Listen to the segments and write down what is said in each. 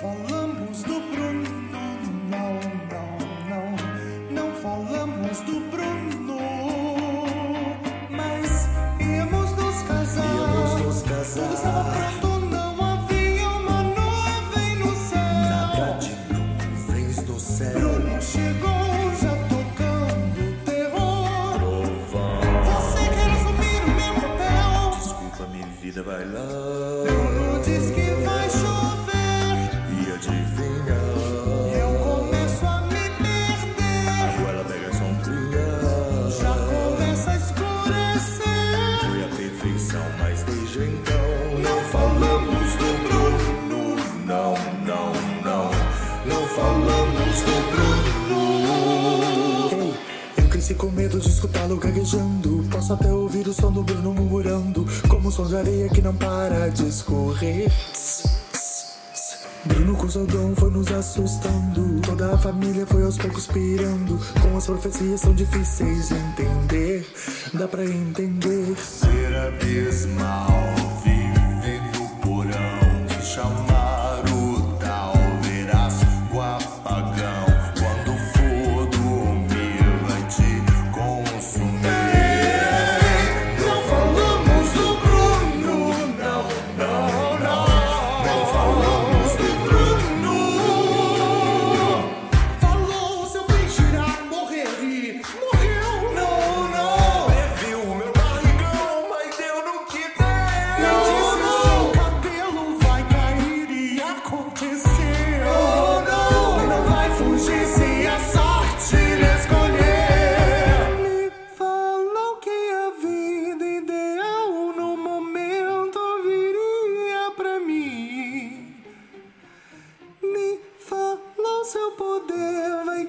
falamos do Bruno, não, não, não. Não falamos do Bruno, mas íamos nos casar. Íamos nos casar. Tudo estava pronto, não havia uma nuvem no Nada céu. de nuvens do céu. Bruno chegou já tocando terror. Trovão. Você quer Com medo de escutá-lo gaguejando. Posso até ouvir o som do Bruno murmurando, como um som de areia que não para de escorrer. Bruno com dom foi nos assustando. Toda a família foi aos poucos pirando. Com as profecias tão difíceis de entender. Dá pra entender. Ser abismal,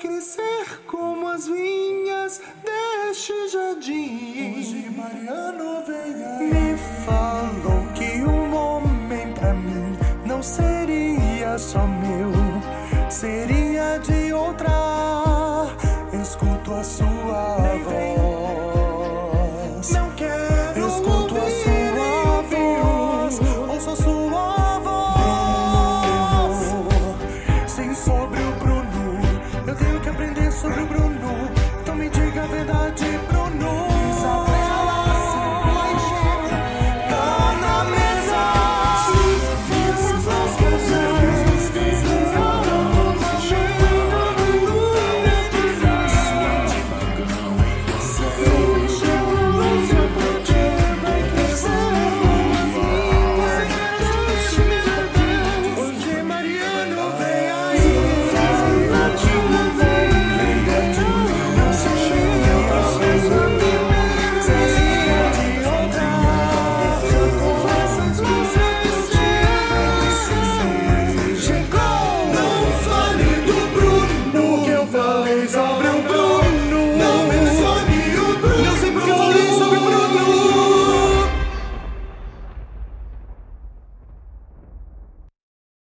crescer como as vinhas deste jardim. Hoje Mariano veio me falou que um homem pra mim não seria só meu, seria de outra. Escuto a sua voz. Não quero. Escuto